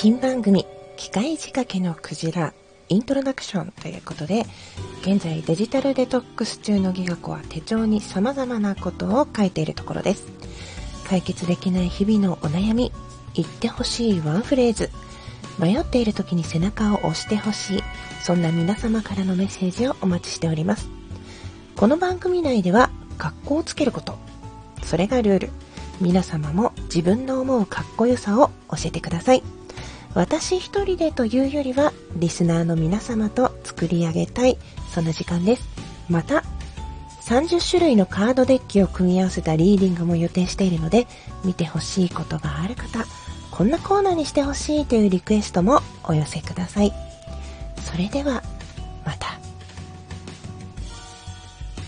新番組機械仕掛けのクジライントロダクションということで現在デジタルデトックス中のギガ子は手帳に様々なことを書いているところです。解決できない日々のお悩み言ってほしいワンフレーズ。迷っている時に背中を押してほしい。そんな皆様からのメッセージをお待ちしております。この番組内では格好をつけること。それがルール。皆様も自分の思うかっこよさを教えてください。私一人でというよりはリスナーの皆様と作り上げたいそんな時間です。また30種類のカードデッキを組み合わせたリーディングも予定しているので見てほしいことがある方こんなコーナーにしてほしいというリクエストもお寄せください。それでは